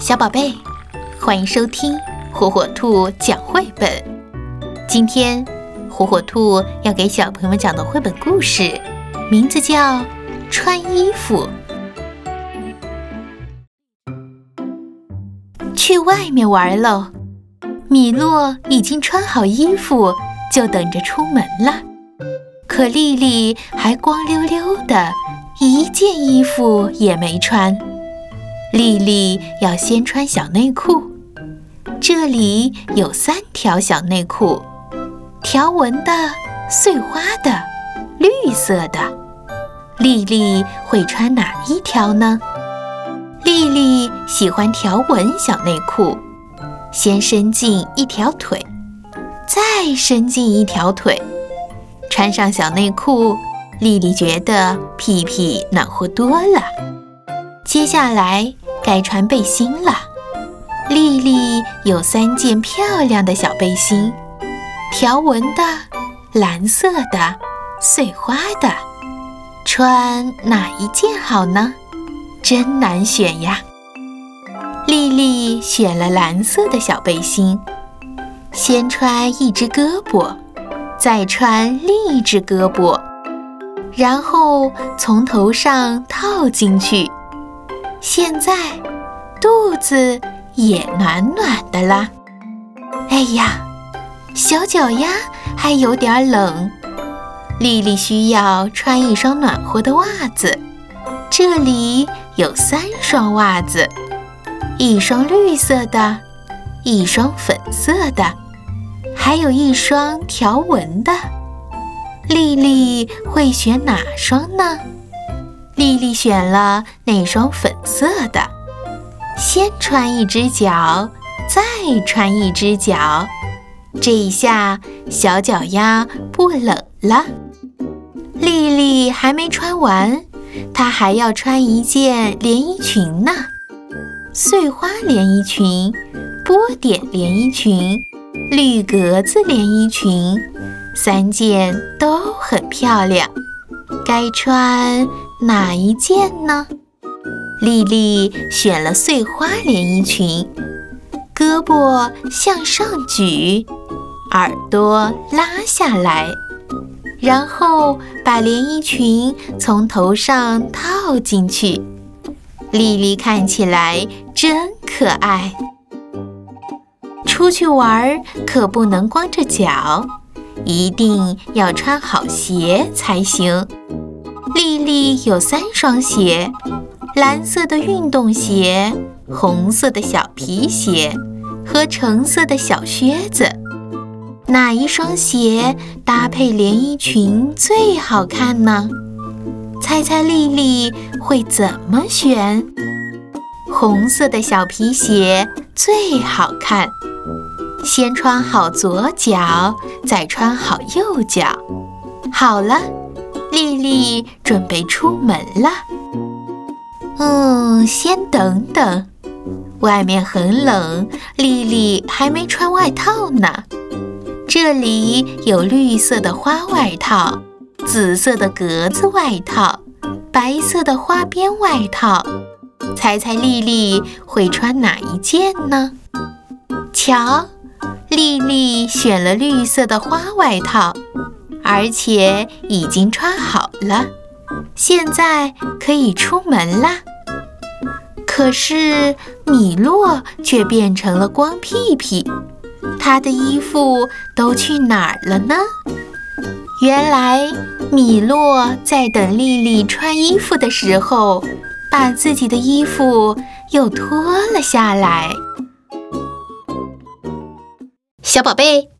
小宝贝，欢迎收听火火兔讲绘本。今天，火火兔要给小朋友们讲的绘本故事，名字叫《穿衣服》。去外面玩喽！米洛已经穿好衣服，就等着出门了。可丽丽还光溜溜的，一件衣服也没穿。丽丽要先穿小内裤，这里有三条小内裤，条纹的、碎花的、绿色的。丽丽会穿哪一条呢？丽丽喜欢条纹小内裤，先伸进一条腿，再伸进一条腿，穿上小内裤，丽丽觉得屁屁暖和多了。接下来。该穿背心了。丽丽有三件漂亮的小背心，条纹的、蓝色的、碎花的。穿哪一件好呢？真难选呀！丽丽选了蓝色的小背心，先穿一只胳膊，再穿另一只胳膊，然后从头上套进去。现在肚子也暖暖的啦。哎呀，小脚丫还有点冷，丽丽需要穿一双暖和的袜子。这里有三双袜子，一双绿色的，一双粉色的，还有一双条纹的。丽丽会选哪双呢？丽丽选了那双粉色的，先穿一只脚，再穿一只脚，这一下小脚丫不冷了。丽丽还没穿完，她还要穿一件连衣裙呢，碎花连衣裙、波点连衣裙、绿格子连衣裙，三件都很漂亮，该穿。哪一件呢？丽丽选了碎花连衣裙，胳膊向上举，耳朵拉下来，然后把连衣裙从头上套进去。丽丽看起来真可爱。出去玩可不能光着脚，一定要穿好鞋才行。丽丽有三双鞋：蓝色的运动鞋、红色的小皮鞋和橙色的小靴子。哪一双鞋搭配连衣裙最好看呢？猜猜丽丽会怎么选？红色的小皮鞋最好看。先穿好左脚，再穿好右脚。好了。丽丽准备出门了。嗯，先等等，外面很冷，丽丽还没穿外套呢。这里有绿色的花外套、紫色的格子外套、白色的花边外套，猜猜丽丽会穿哪一件呢？瞧，丽丽选了绿色的花外套。而且已经穿好了，现在可以出门啦。可是米洛却变成了光屁屁，他的衣服都去哪儿了呢？原来米洛在等丽丽穿衣服的时候，把自己的衣服又脱了下来。小宝贝。